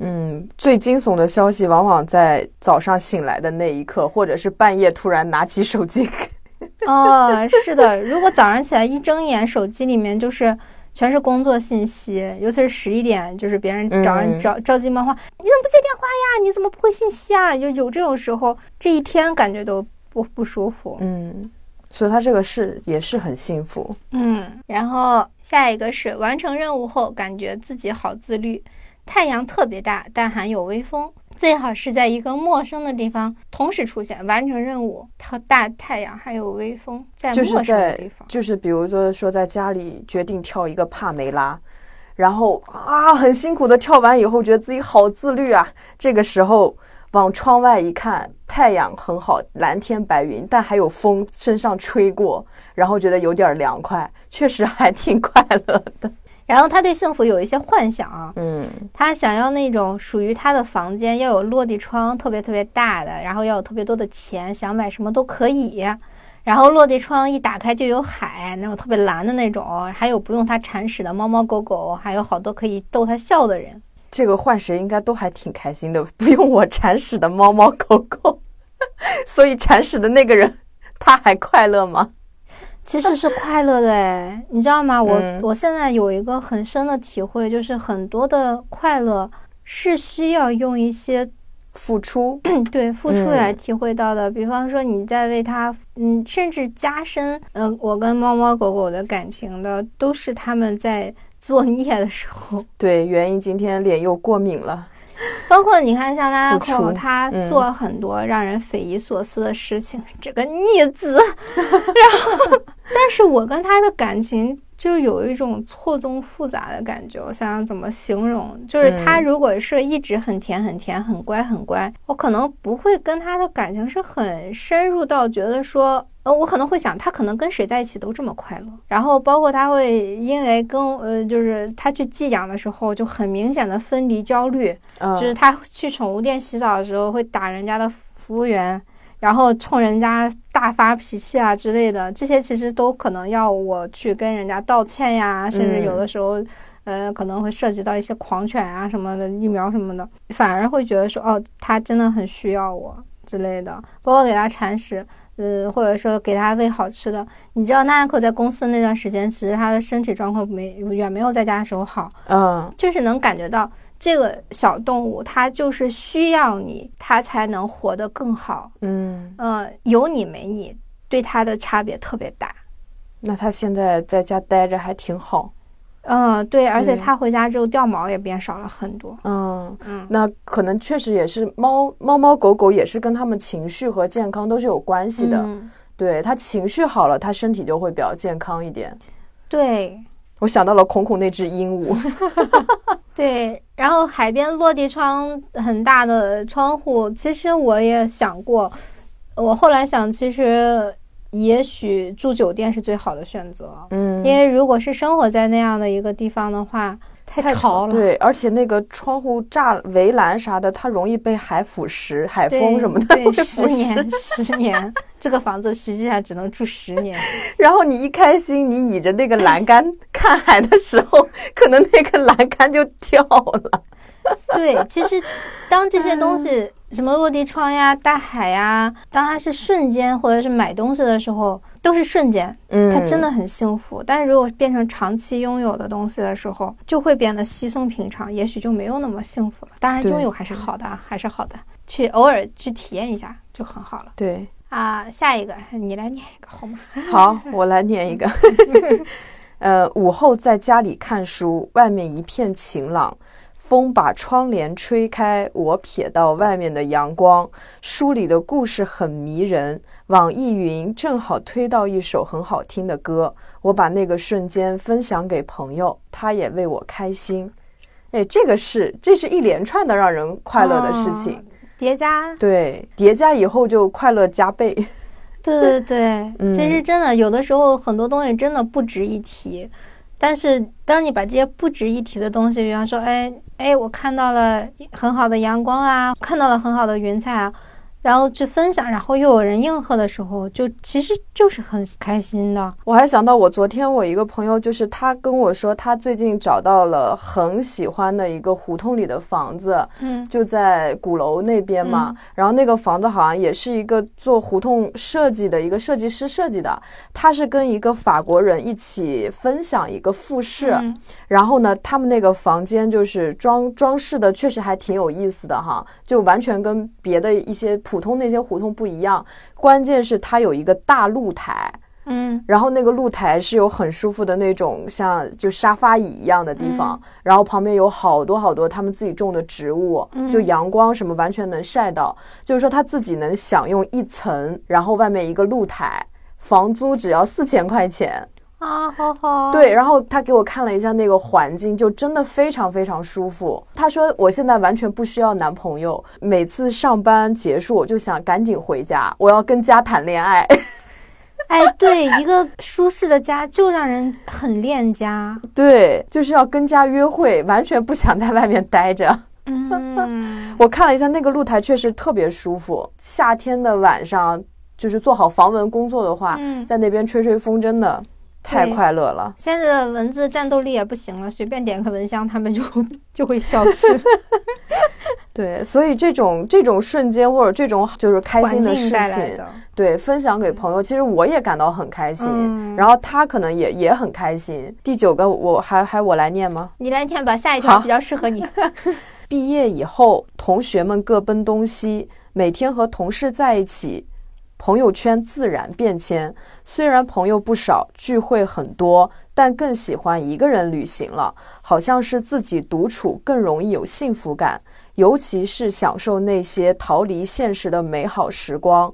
嗯，最惊悚的消息往往在早上醒来的那一刻，或者是半夜突然拿起手机。哦，是的，如果早上起来一睁眼，手机里面就是全是工作信息，尤其是十一点，就是别人找人着着急忙慌，你怎么不接电话呀？你怎么不回信息啊？就有这种时候，这一天感觉都不不舒服。嗯，所以他这个是也是很幸福。嗯，然后下一个是完成任务后，感觉自己好自律，太阳特别大，但还有微风。最好是在一个陌生的地方同时出现，完成任务。和大太阳还有微风，在陌生的地方，就是比如说说在家里决定跳一个帕梅拉，然后啊很辛苦的跳完以后，觉得自己好自律啊。这个时候往窗外一看，太阳很好，蓝天白云，但还有风身上吹过，然后觉得有点凉快，确实还挺快乐的。然后他对幸福有一些幻想，嗯，他想要那种属于他的房间，要有落地窗，特别特别大的，然后要有特别多的钱，想买什么都可以。然后落地窗一打开就有海，那种特别蓝的那种，还有不用他铲屎的猫猫狗狗，还有好多可以逗他笑的人。这个换谁应该都还挺开心的，不用我铲屎的猫猫狗狗，所以铲屎的那个人他还快乐吗？其实是快乐的哎，你知道吗？我我现在有一个很深的体会，就是很多的快乐是需要用一些付出，对付出来体会到的。比方说你在为他，嗯，甚至加深，嗯，我跟猫猫狗狗的感情的，都是他们在作孽的时候。对，原因今天脸又过敏了。包括你看，像拉拉口，他做很多让人匪夷所思的事情，这个逆子。然后，但是我跟他的感情就有一种错综复杂的感觉。我想想怎么形容，就是他如果是一直很甜很甜很乖很乖，我可能不会跟他的感情是很深入到觉得说。呃，我可能会想，他可能跟谁在一起都这么快乐。然后包括他会因为跟呃，就是他去寄养的时候，就很明显的分离焦虑。嗯，就是他去宠物店洗澡的时候会打人家的服务员，然后冲人家大发脾气啊之类的。这些其实都可能要我去跟人家道歉呀，甚至有的时候，呃，可能会涉及到一些狂犬啊什么的疫苗什么的，反而会觉得说，哦，他真的很需要我之类的，包括给他铲屎。呃，或者说给他喂好吃的，你知道，娜可在公司那段时间，其实他的身体状况没远没有在家的时候好，嗯，就是能感觉到这个小动物它就是需要你，它才能活得更好，嗯，呃，有你没你，对它的差别特别大。那它现在在家待着还挺好。嗯，对，而且它回家之后掉毛也变少了很多。嗯嗯，那可能确实也是猫猫猫狗狗也是跟它们情绪和健康都是有关系的。对，它情绪好了，它身体就会比较健康一点。对，我想到了孔孔那只鹦鹉。对，然后海边落地窗很大的窗户，其实我也想过，我后来想，其实。也许住酒店是最好的选择，嗯，因为如果是生活在那样的一个地方的话，太潮了。对，而且那个窗户栅围栏啥的，它容易被海腐蚀、海风什么的对，十年，十年，这个房子实际上只能住十年。然后你一开心，你倚着那个栏杆 看海的时候，可能那个栏杆就掉了。对，其实当这些东西。什么落地窗呀、大海呀，当它是瞬间或者是买东西的时候，都是瞬间，嗯，他真的很幸福。但是如果变成长期拥有的东西的时候，就会变得稀松平常，也许就没有那么幸福了。当然，拥有还是好的，还是好的，去偶尔去体验一下就很好了。对啊，下一个你来念一个好吗？好，我来念一个。呃，午后在家里看书，外面一片晴朗。风把窗帘吹开，我瞥到外面的阳光。书里的故事很迷人，网易云正好推到一首很好听的歌，我把那个瞬间分享给朋友，他也为我开心。哎，这个是，这是一连串的让人快乐的事情，叠加，对，叠加以后就快乐加倍。对对对，其实真的有的时候很多东西真的不值一提。但是，当你把这些不值一提的东西，比方说，哎哎，我看到了很好的阳光啊，看到了很好的云彩啊。然后去分享，然后又有人应和的时候，就其实就是很开心的。我还想到，我昨天我一个朋友，就是他跟我说，他最近找到了很喜欢的一个胡同里的房子，嗯，就在鼓楼那边嘛。然后那个房子好像也是一个做胡同设计的一个设计师设计的，他是跟一个法国人一起分享一个复式。然后呢，他们那个房间就是装装饰的，确实还挺有意思的哈，就完全跟别的一些。普通那些胡同不一样，关键是它有一个大露台，嗯，然后那个露台是有很舒服的那种像就沙发椅一样的地方，然后旁边有好多好多他们自己种的植物，就阳光什么完全能晒到，就是说他自己能享用一层，然后外面一个露台，房租只要四千块钱。啊，好好。对，然后他给我看了一下那个环境，就真的非常非常舒服。他说我现在完全不需要男朋友，每次上班结束我就想赶紧回家，我要跟家谈恋爱。哎，对，一个舒适的家就让人很恋家。对，就是要跟家约会，完全不想在外面待着。嗯，我看了一下那个露台，确实特别舒服。夏天的晚上，就是做好防蚊工作的话，在那边吹吹风，真的。太快乐了！现在的蚊子战斗力也不行了，随便点个蚊香，它们就 就会消失。对，所以这种这种瞬间或者这种就是开心的事情，对，分享给朋友，其实我也感到很开心，然后他可能也也很开心。第九个，我还还我来念吗？你来念吧，下一条比较适合你。毕业以后，同学们各奔东西，每天和同事在一起。朋友圈自然变迁，虽然朋友不少，聚会很多，但更喜欢一个人旅行了。好像是自己独处更容易有幸福感，尤其是享受那些逃离现实的美好时光。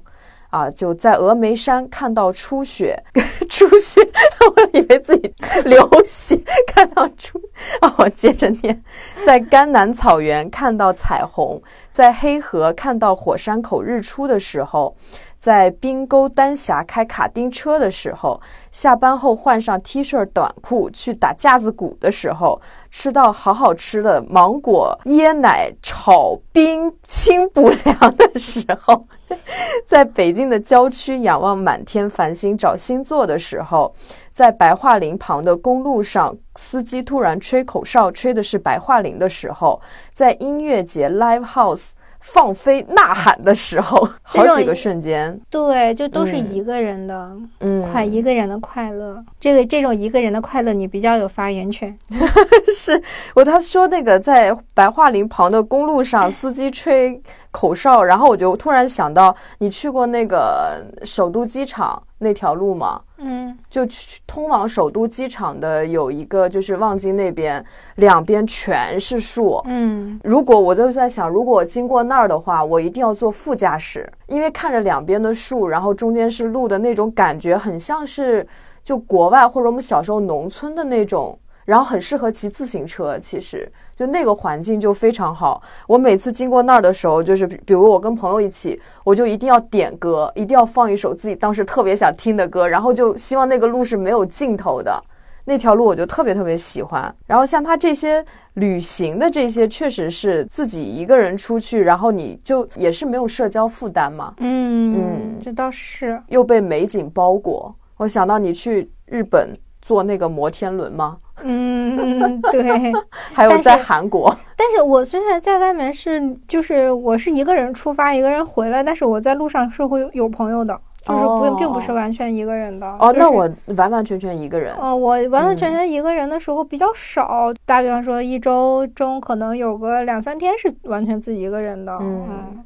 啊，就在峨眉山看到初雪，初雪，我以为自己流血，看到初。啊，我接着念，在甘南草原看到彩虹，在黑河看到火山口日出的时候。在冰沟丹霞开卡丁车的时候，下班后换上 T 恤短裤去打架子鼓的时候，吃到好好吃的芒果椰奶炒冰清补凉的时候，在北京的郊区仰望满天繁星找星座的时候，在白桦林旁的公路上，司机突然吹口哨，吹的是白桦林的时候，在音乐节 live house。放飞呐喊的时候，好几个瞬间，对，就都是一个人的，嗯，快一个人的快乐。这个这种一个人的快乐，你比较有发言权。是我他说那个在白桦林旁的公路上，司机吹口哨，然后我就突然想到，你去过那个首都机场那条路吗？嗯，就去通往首都机场的有一个，就是望京那边，两边全是树。嗯，如果我就在想，如果经过那儿的话，我一定要坐副驾驶，因为看着两边的树，然后中间是路的那种感觉，很像是就国外或者我们小时候农村的那种。然后很适合骑自行车，其实就那个环境就非常好。我每次经过那儿的时候，就是比如我跟朋友一起，我就一定要点歌，一定要放一首自己当时特别想听的歌，然后就希望那个路是没有尽头的，那条路我就特别特别喜欢。然后像他这些旅行的这些，确实是自己一个人出去，然后你就也是没有社交负担嘛。嗯嗯，这倒是。又被美景包裹，我想到你去日本坐那个摩天轮吗？嗯，对，还有在韩国，但是我虽然在外面是，就是我是一个人出发，一个人回来，但是我在路上是会有朋友的，就是不并不是完全一个人的。哦，那我完完全全一个人。哦，我完完全全一个人的时候比较少，打比方说一周中可能有个两三天是完全自己一个人的。嗯，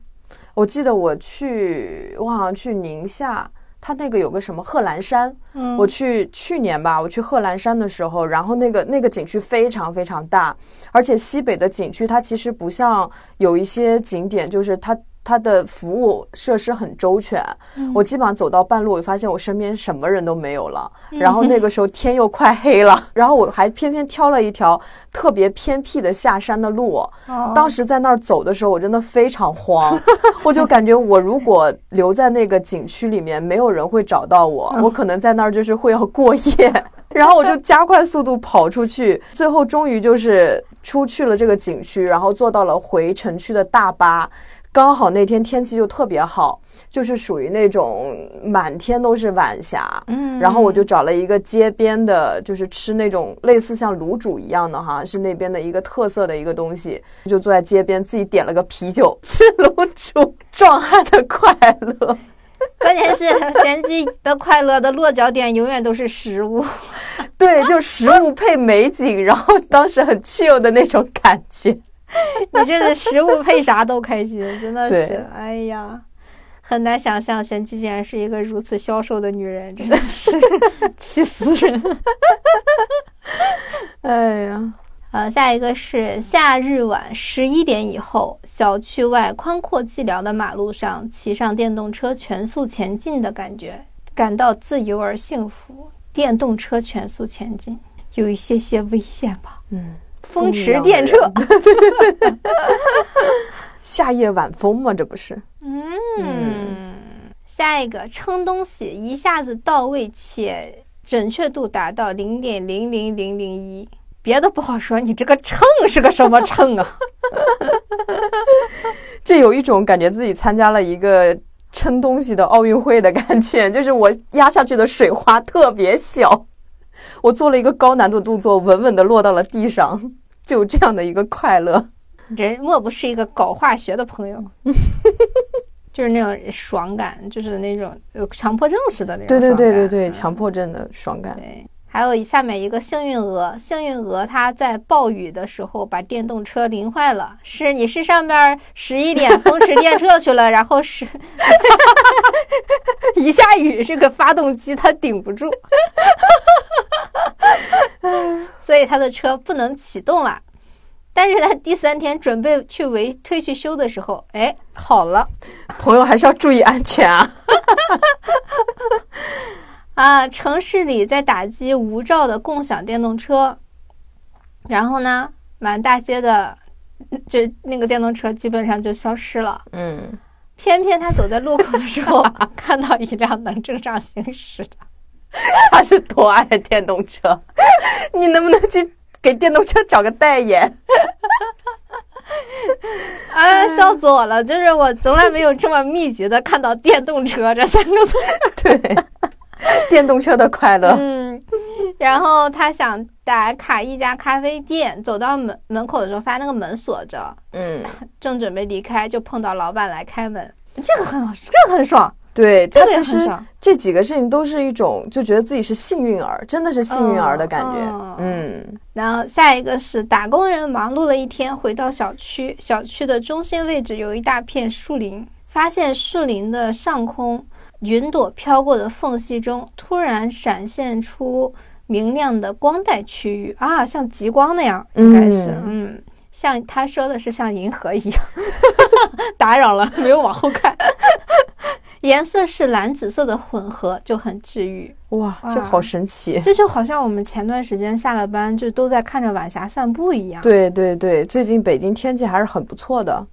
我记得我去，我好像去宁夏。它那个有个什么贺兰山，我去去年吧，我去贺兰山的时候，然后那个那个景区非常非常大，而且西北的景区它其实不像有一些景点，就是它。它的服务设施很周全，我基本上走到半路，我发现我身边什么人都没有了。然后那个时候天又快黑了，然后我还偏偏挑了一条特别偏僻的下山的路。当时在那儿走的时候，我真的非常慌，我就感觉我如果留在那个景区里面，没有人会找到我，我可能在那儿就是会要过夜。然后我就加快速度跑出去，最后终于就是出去了这个景区，然后坐到了回城区的大巴。刚好那天天气就特别好，就是属于那种满天都是晚霞。嗯，然后我就找了一个街边的，就是吃那种类似像卤煮一样的哈，是那边的一个特色的一个东西，就坐在街边自己点了个啤酒 吃卤煮，壮汉的快乐。关键是玄机的快乐的落脚点永远都是食物，对，就食物配美景，然后当时很 chill 的那种感觉。你这是食物配啥都开心，真的是，哎呀，很难想象玄机竟然是一个如此消瘦的女人，真的是气死人。哎呀，呃，下一个是夏日晚十一点以后，小区外宽阔寂寥的马路上，骑上电动车全速前进的感觉，感到自由而幸福。电动车全速前进，有一些些危险吧？嗯。风驰电掣，夏夜晚风吗，这不是？嗯，下一个称东西一下子到位且准确度达到零点零零零零一，别的不好说，你这个秤是个什么秤啊？这有一种感觉自己参加了一个称东西的奥运会的感觉，就是我压下去的水花特别小。我做了一个高难度动作，稳稳的落到了地上，就这样的一个快乐。人莫不是一个搞化学的朋友？就是那种爽感，就是那种有强迫症似的那种。对对对对对，强迫症的爽感。对。还有下面一个幸运鹅，幸运鹅它在暴雨的时候把电动车淋坏了。是你是上边十一点风驰电掣去了，然后是 一下雨，这个发动机它顶不住，所以他的车不能启动了。但是他第三天准备去维推去修的时候，哎，好了。朋友还是要注意安全啊。啊，城市里在打击无照的共享电动车，然后呢，满大街的，就那个电动车基本上就消失了。嗯，偏偏他走在路口的时候，看到一辆能正常行驶的。他是多爱电动车，你能不能去给电动车找个代言？啊，笑死我了！就是我从来没有这么密集的看到“电动车”这三个字。对，电动车的快乐。嗯，然后他想打卡一家咖啡店，走到门门口的时候，发现那个门锁着，嗯，正准备离开，就碰到老板来开门，这个很好，这个很爽。对他这也其实很爽这几个事情都是一种就觉得自己是幸运儿，真的是幸运儿的感觉。嗯嗯。然后下一个是打工人忙碌了一天，回到小区，小区的中心位置有一大片树林，发现树林的上空云朵飘过的缝隙中，突然闪现出明亮的光带区域啊，像极光那样，应该是，嗯，像他说的是像银河一样，打扰了，没有往后看。颜色是蓝紫色的混合，就很治愈。哇，这好神奇。这就好像我们前段时间下了班就都在看着晚霞散步一样。对对对，最近北京天气还是很不错的。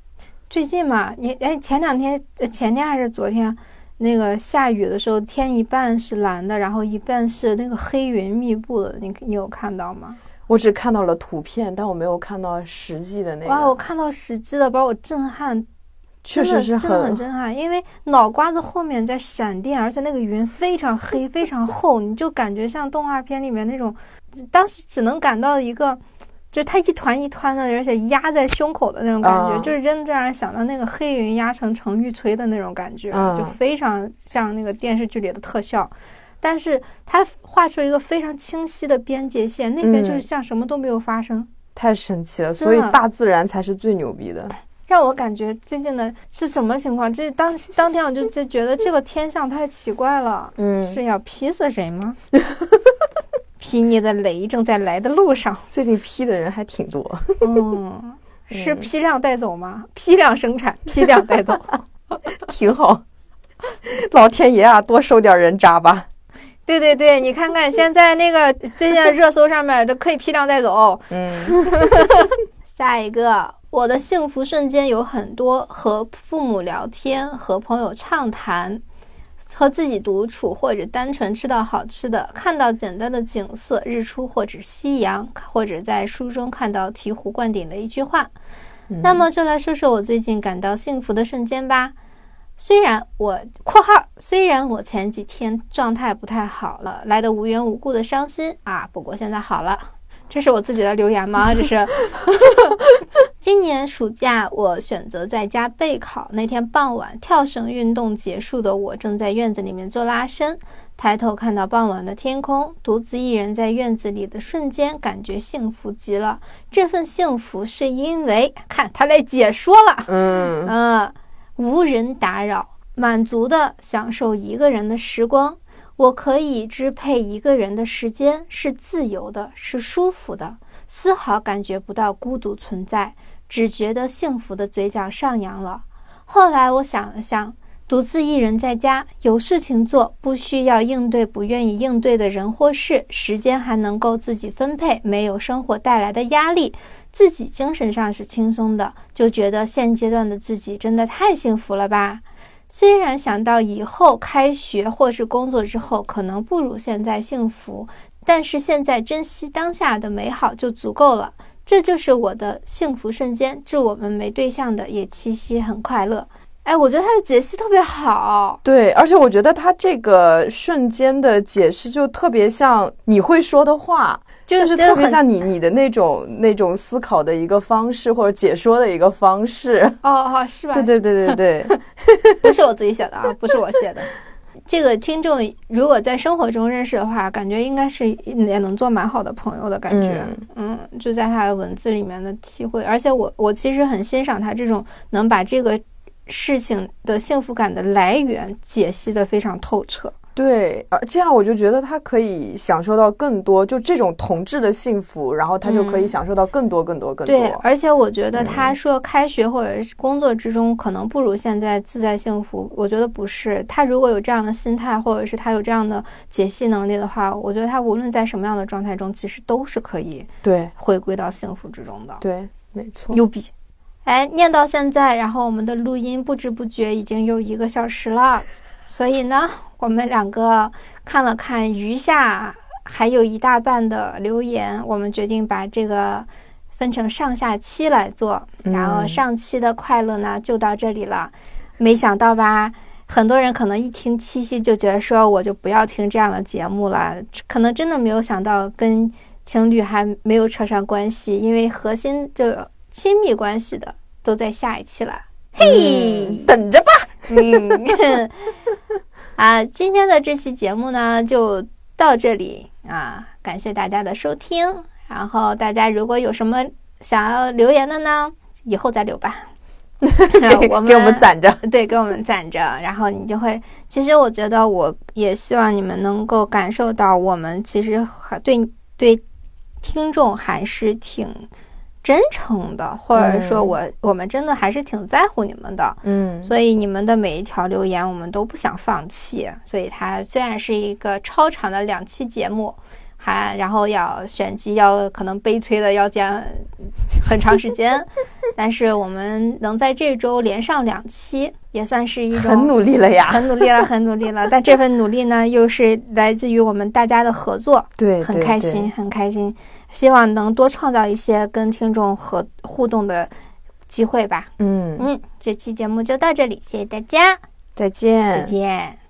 最近嘛，你哎，前两天、呃前天还是昨天，那个下雨的时候，天一半是蓝的，然后一半是那个黑云密布的，你你有看到吗？我只看到了图片，但我没有看到实际的那哇，我。看到实际的，把我震撼，确实是真的真的很很震撼，因为脑瓜子后面在闪电，而且那个云非常黑、非常厚，你就感觉像动画片里面那种，当时只能感到一个，就是它一团一团的，而且压在胸口的那种感觉，啊就是真的让人想到那个黑云压成程玉摧的那种感觉，嗯就非常像那个电视剧里的特效。但是它画出一个非常清晰的边界线，那边就是嗯像什么都没有发生。太神奇了，所以大自然才是最牛逼的。让我感觉最近的是什么情况？这当当天我就就觉得这个天象太奇怪了，嗯是要劈死谁吗？劈你的雷正在来的路上，最近批的人还挺多。嗯，是批量带走吗？批量生产，批量带走。挺好。老天爷啊，多收点人渣吧。对对对，你看看现在那个最近热搜上面都可以批量带走。嗯，下一个，我的幸福瞬间有很多：和父母聊天，和朋友畅谈，和自己独处，或者单纯吃到好吃的，看到简单的景色，日出或者夕阳，或者在书中看到醍醐灌顶的一句话。那么就来说说我最近感到幸福的瞬间吧。虽然我（括号）虽然我前几天状态不太好了，来的无缘无故的伤心啊，不过现在好了。这是我自己的留言吗？这是。今年暑假，我选择在家备考。那天傍晚，跳绳运动结束的我正在院子里面做拉伸，抬头看到傍晚的天空，独自一人在院子里的瞬间，感觉幸福极了。这份幸福是因为，看他来解说了，嗯，嗯，无人打扰，满足的享受一个人的时光。我可以支配一个人的时间，是自由的，是舒服的，丝毫感觉不到孤独存在，只觉得幸福的嘴角上扬了。后来我想了想，独自一人在家，有事情做，不需要应对不愿意应对的人或事，时间还能够自己分配，没有生活带来的压力，自己精神上是轻松的，就觉得现阶段的自己真的太幸福了吧。虽然想到以后开学或是工作之后可能不如现在幸福，但是现在珍惜当下的美好就足够了。这就是我的幸福瞬间。祝我们没对象的也七夕很快乐。哎，我觉得他的解析特别好。对，而且我觉得他这个瞬间的解释就特别像你会说的话，就就是特别像你你的那种那种思考的一个方式或者解说的一个方式。哦哦，是吧？对对对对对，不是我自己写的啊，不是我写的。这个听众如果在生活中认识的话，感觉应该是也能做蛮好的朋友的感觉。嗯就在他的文字里面的体会，而且我我其实很欣赏他这种能把这个事情的幸福感的来源解析的非常透彻。对，而这样我就觉得他可以享受到更多，就这种同志的幸福，然后他就可以享受到更多、更多、更多。对，而且我觉得他说开学或者是工作之中可能不如现在自在幸福，我觉得不是。他如果有这样的心态，或者是他有这样的解析能力的话，我觉得他无论在什么样的状态中，其实都是可以对回归到幸福之中的。对，没错。牛逼！哎，念到现在，然后我们的录音不知不觉已经有一个小时了，所以呢。我们两个看了看余下还有一大半的留言，我们决定把这个分成上下期来做。然后上期的快乐呢就到这里了，没想到吧？很多人可能一听七夕就觉得说我就不要听这样的节目了，可能真的没有想到跟情侣还没有扯上关系，因为核心就亲密关系的都在下一期了。嘿，等着吧。嗯。啊，今天的这期节目呢就到这里啊，感谢大家的收听。然后大家如果有什么想要留言的呢，以后再留吧。我们给我们攒着，对，给我们攒着。然后你就会，其实我觉得，我也希望你们能够感受到，我们其实还对对听众还是挺。真诚的，或者说我我们真的还是挺在乎你们的，嗯，所以你们的每一条留言我们都不想放弃。所以它虽然是一个超长的两期节目，还然后要选机，要可能悲催的要剪很长时间，但是我们能在这周连上两期，也算是一种很努力了呀，很努力了，很努力了。但这份努力呢，又是来自于我们大家的合作，对，很开心，很开心。希望能多创造一些跟听众和互动的机会吧。嗯嗯，这期节目就到这里，谢谢大家，再见，再见。